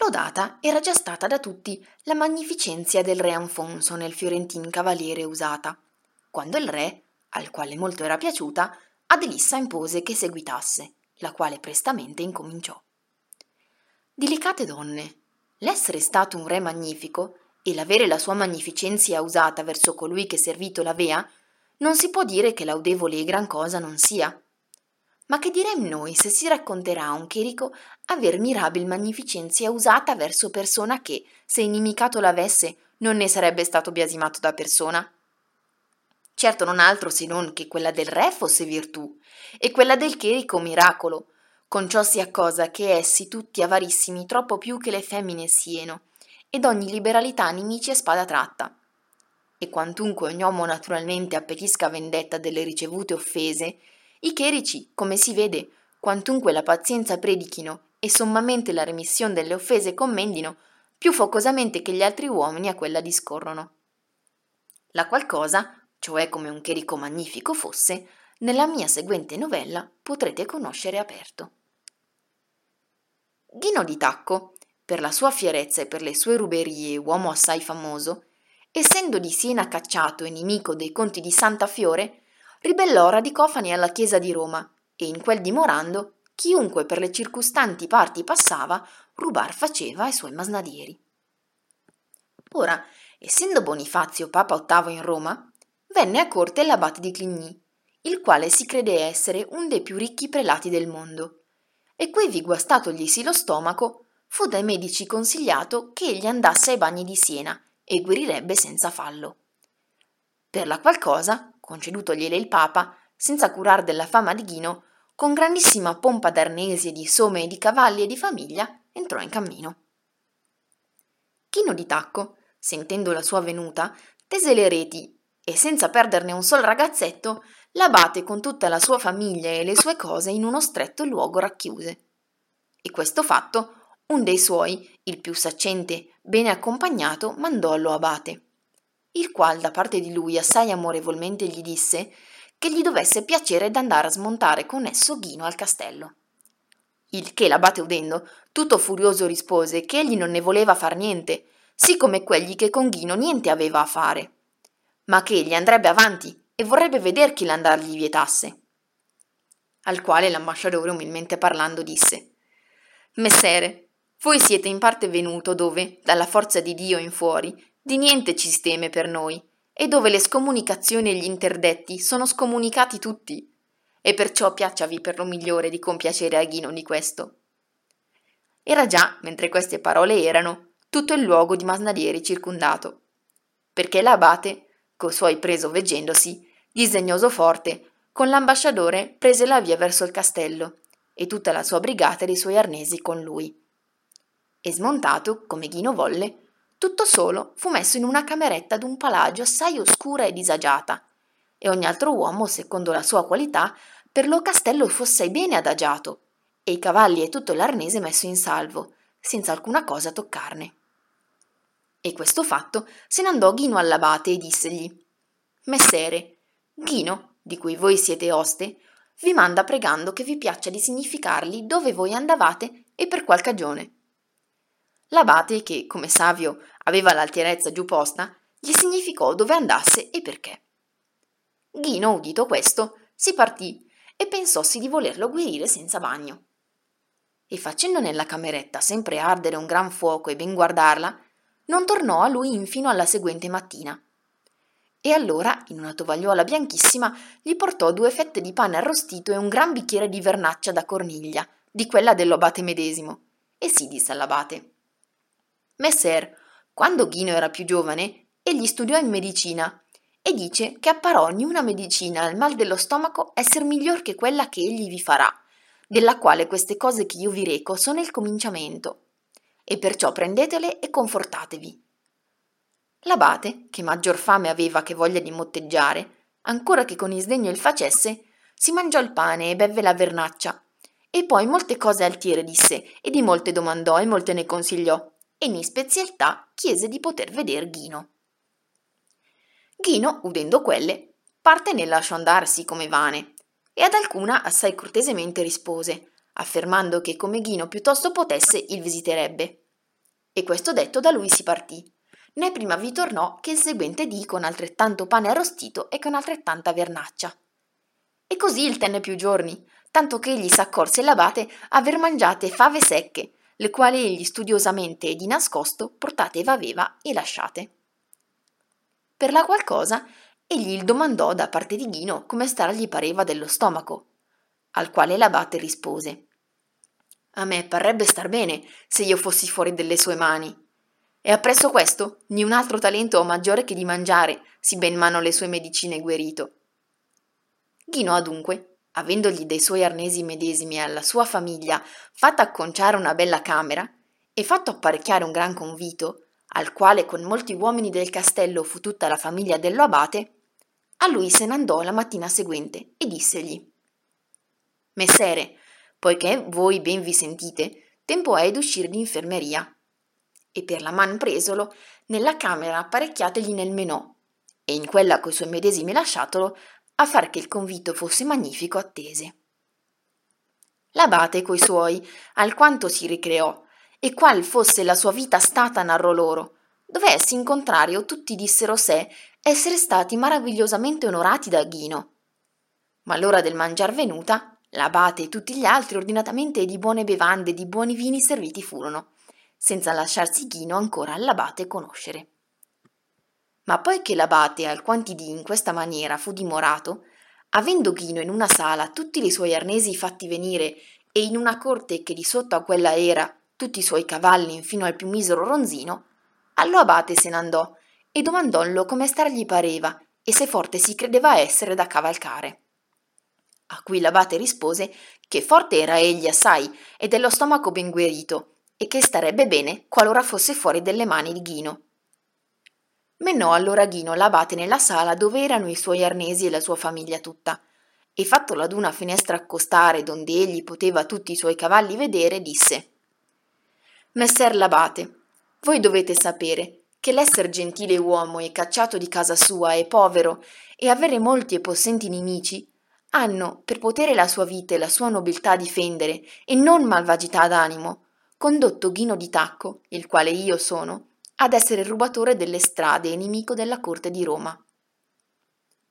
Lodata era già stata da tutti la magnificenzia del re Anfonso nel fiorentin cavaliere usata, quando il re, al quale molto era piaciuta, ad Elissa impose che seguitasse, la quale prestamente incominciò. Delicate donne, l'essere stato un re magnifico e l'avere la sua magnificenzia usata verso colui che servito l'avea, non si può dire che laudevole e gran cosa non sia. Ma che direm noi se si racconterà un cherico aver mirabil magnificenzia usata verso persona che, se inimicato l'avesse, non ne sarebbe stato biasimato da persona? Certo non altro se non che quella del re fosse virtù, e quella del cherico miracolo, con ciò sia cosa che essi tutti avarissimi troppo più che le femmine sieno, ed ogni liberalità nemici a spada tratta. E quantunque ogni uomo naturalmente appetisca vendetta delle ricevute offese, i chierici, come si vede, quantunque la pazienza predichino e sommamente la remissione delle offese commendino, più focosamente che gli altri uomini a quella discorrono. La qual cosa, cioè come un chierico magnifico fosse, nella mia seguente novella potrete conoscere aperto. Ghino di Tacco, per la sua fierezza e per le sue ruberie uomo assai famoso, essendo di Siena cacciato e nemico dei conti di Santa Fiore, ribellò radicofani alla chiesa di Roma e in quel dimorando chiunque per le circostanti parti passava rubar faceva ai suoi masnadieri. Ora, essendo Bonifazio Papa VIII in Roma, venne a corte l'abate di Cligny, il quale si crede essere un dei più ricchi prelati del mondo, e quivi guastatoglisi lo stomaco, fu dai medici consigliato che egli andasse ai bagni di Siena e guarirebbe senza fallo. Per la qual cosa, concedutogliele il Papa, senza curar della fama di Ghino, con grandissima pompa d'arnesi e di some e di cavalli e di famiglia, entrò in cammino. Chino di Tacco, sentendo la sua venuta, tese le reti e senza perderne un sol ragazzetto, l'abate con tutta la sua famiglia e le sue cose in uno stretto luogo racchiuse. E questo fatto, un dei suoi, il più saccente, bene accompagnato, mandò allo abate il qual da parte di lui assai amorevolmente gli disse che gli dovesse piacere d'andare a smontare con esso Ghino al castello. Il che l'abate udendo, tutto furioso rispose che egli non ne voleva far niente, sì come quegli che con Ghino niente aveva a fare, ma che egli andrebbe avanti e vorrebbe veder chi l'andar gli vietasse. Al quale l'ambasciatore umilmente parlando disse Messere, voi siete in parte venuto dove, dalla forza di Dio in fuori, di niente ci steme per noi, e dove le scomunicazioni e gli interdetti sono scomunicati tutti, e perciò piacciavi per lo migliore di compiacere a Ghino di questo. Era già, mentre queste parole erano, tutto il luogo di masnadieri circondato, perché l'abate, co' suoi preso veggendosi, disdegnoso forte, con l'ambasciatore prese la via verso il castello, e tutta la sua brigata e i suoi arnesi con lui. E smontato, come Ghino volle, tutto solo fu messo in una cameretta d'un palagio assai oscura e disagiata, e ogni altro uomo, secondo la sua qualità, per lo castello fosse bene adagiato, e i cavalli e tutto l'arnese messo in salvo, senza alcuna cosa toccarne. E questo fatto se ne andò Ghino all'abate e dissegli Messere, Ghino, di cui voi siete oste, vi manda pregando che vi piaccia di significargli dove voi andavate e per qual cagione L'abate, che, come savio, aveva l'altierezza giù posta, gli significò dove andasse e perché. Ghino, udito questo, si partì e pensossi di volerlo guarire senza bagno. E facendo nella cameretta sempre ardere un gran fuoco e ben guardarla, non tornò a lui infino alla seguente mattina. E allora, in una tovagliuola bianchissima, gli portò due fette di pane arrostito e un gran bicchiere di vernaccia da corniglia, di quella dell'abate medesimo, e si disse all'abate Messer, quando Ghino era più giovane, egli studiò in medicina e dice che apparò ognuna medicina al mal dello stomaco esser miglior che quella che egli vi farà, della quale queste cose che io vi reco sono il cominciamento. E perciò prendetele e confortatevi. L'abate, che maggior fame aveva che voglia di motteggiare, ancora che con isdegno il facesse, si mangiò il pane e bevve la vernaccia, e poi molte cose altiere disse, e di molte domandò e molte ne consigliò, e in spezialità chiese di poter veder Ghino. Ghino, udendo quelle, parte ne lasciò andarsi come vane, e ad alcuna assai cortesemente rispose, affermando che come Ghino piuttosto potesse il visiterebbe. E questo detto da lui si partì. Né prima vi tornò che il seguente dì con altrettanto pane arrostito e con altrettanta vernaccia. E così il tenne più giorni, tanto che egli s'accorse l'abate aver mangiate fave secche, le quali egli studiosamente e di nascosto portate v'aveva e lasciate. Per la qual cosa egli il domandò da parte di Ghino come star gli pareva dello stomaco, al quale l'abate rispose A me parrebbe star bene se io fossi fuori delle sue mani. E appresso questo, ni un altro talento ho maggiore che di mangiare, si ben mano le sue medicine guerito. Ghino adunque, avendogli dei suoi arnesi medesimi alla sua famiglia fatta acconciare una bella camera e fatto apparecchiare un gran convito, al quale con molti uomini del castello fu tutta la famiglia dello abate, a lui se n'andò la mattina seguente e dissegli Messere, poiché voi ben vi sentite, tempo è d'uscire d'infermeria. E per la man presolo, nella camera apparecchiategli nel menò, e in quella coi suoi medesimi lasciatolo, a far che il convito fosse magnifico attese. L'abate coi suoi alquanto si ricreò, e qual fosse la sua vita stata narrò loro, dove essi in contrario tutti dissero sé essere stati maravigliosamente onorati da Ghino. Ma l'ora del mangiar venuta, l'abate e tutti gli altri ordinatamente di buone bevande e di buoni vini serviti furono, senza lasciarsi Ghino ancora all'abate conoscere. Ma poi che l'abate alquanti dì in questa maniera fu dimorato, avendo Ghino in una sala tutti i suoi arnesi fatti venire e in una corte che di sotto a quella era tutti i suoi cavalli infino al più misero ronzino, allo abate se n'andò e domandollo come star gli pareva e se forte si credeva essere da cavalcare. A cui l'abate rispose che forte era egli assai e dello stomaco ben guerito e che starebbe bene qualora fosse fuori delle mani di Ghino. Menò allora Ghino l'abate nella sala dove erano i suoi arnesi e la sua famiglia tutta, e fattolo ad una finestra accostare donde egli poteva tutti i suoi cavalli vedere, disse Messer l'abate, voi dovete sapere che l'esser gentile uomo e cacciato di casa sua e povero e avere molti e possenti nemici hanno, per potere la sua vita e la sua nobiltà difendere e non malvagità d'animo, condotto Ghino di Tacco, il quale io sono, ad essere rubatore delle strade e nemico della corte di Roma.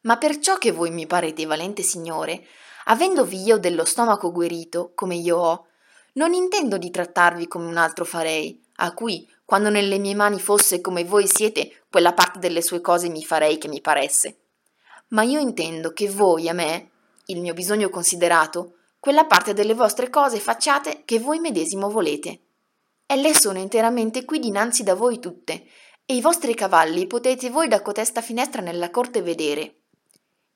Ma perciò che voi mi parete valente signore, avendovi io dello stomaco guerito, come io ho, non intendo di trattarvi come un altro farei, a cui, quando nelle mie mani fosse come voi siete, quella parte delle sue cose mi farei che mi paresse. Ma io intendo che voi a me, il mio bisogno considerato, quella parte delle vostre cose facciate che voi medesimo volete Elle sono interamente qui dinanzi da voi tutte, e i vostri cavalli potete voi da cotesta finestra nella corte vedere.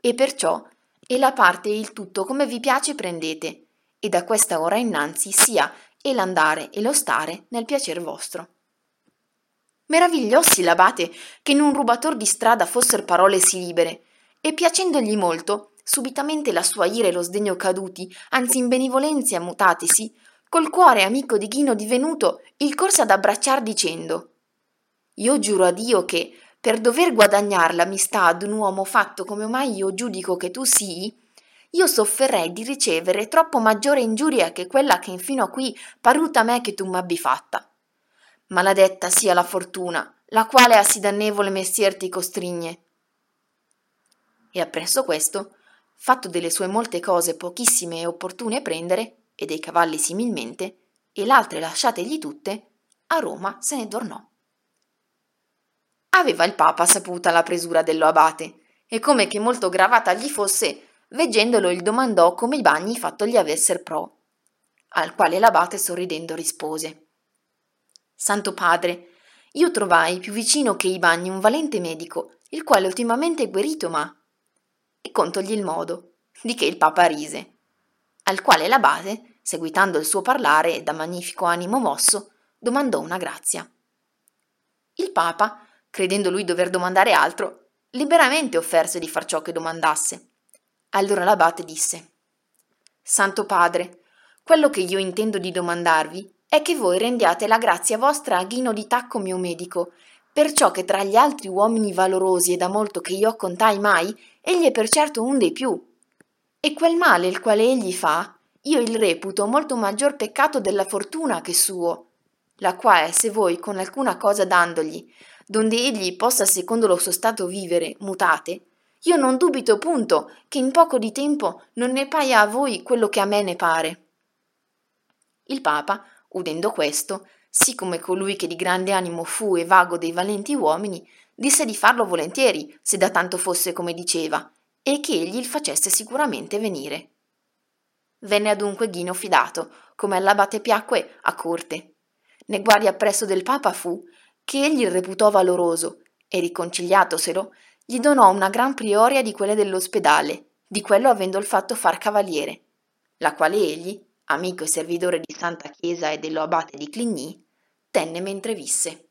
E perciò, e la parte e il tutto come vi piace prendete, e da questa ora innanzi sia e l'andare e lo stare nel piacer vostro. Meravigliossi l'abate che in un rubator di strada fossero parole sì libere, e piacendogli molto, subitamente la sua ira e lo sdegno caduti, anzi in benevolenzia mutatisi, col cuore amico di Ghino divenuto, il corse ad abbracciar dicendo Io giuro a Dio che, per dover guadagnar l'amistà d'un uomo fatto come mai io giudico che tu sii, io sofferrei di ricevere troppo maggiore ingiuria che quella che infino a qui paruta a me che tu m'abbi fatta. Maladetta sia la fortuna, la quale a sì dannevole mestier ti costrigne. E appresso questo, fatto delle sue molte cose pochissime e opportune prendere, e dei cavalli similmente, e l'altre lasciategli tutte, a Roma se ne tornò. Aveva il Papa saputa la presura dello abate, e come che molto gravata gli fosse, veggendolo il domandò come i bagni fatto gli avesser pro. Al quale l'abate sorridendo rispose Santo padre, io trovai più vicino che i bagni un valente medico, il quale ultimamente è guarito m'ha. E contogli il modo, di che il Papa rise. Al quale l'abate seguitando il suo parlare da magnifico animo mosso, domandò una grazia. Il Papa, credendo lui dover domandare altro, liberamente offerse di far ciò che domandasse. Allora l'abate disse Santo Padre, quello che io intendo di domandarvi è che voi rendiate la grazia vostra a Ghino di Tacco mio medico, perciò che tra gli altri uomini valorosi e da molto che io contai mai, egli è per certo un dei più. E quel male il quale egli fa, io il reputo molto maggior peccato della fortuna che suo. la quale se voi con alcuna cosa dandogli, donde egli possa secondo lo suo stato vivere, mutate, io non dubito punto che in poco di tempo non ne paia a voi quello che a me ne pare. Il Papa, udendo questo, siccome colui che di grande animo fu e vago dei valenti uomini, disse di farlo volentieri, se da tanto fosse come diceva, e che egli il facesse sicuramente venire. Venne adunque Ghino fidato, come all'abate piacque, a corte. Ne guardi appresso del Papa fu, che egli il reputò valoroso, e riconciliatoselo, gli donò una gran prioria di quelle dell'ospedale, di quello avendo il fatto far cavaliere, la quale egli, amico e servidore di Santa Chiesa e dello abate di Cligny, tenne mentre visse.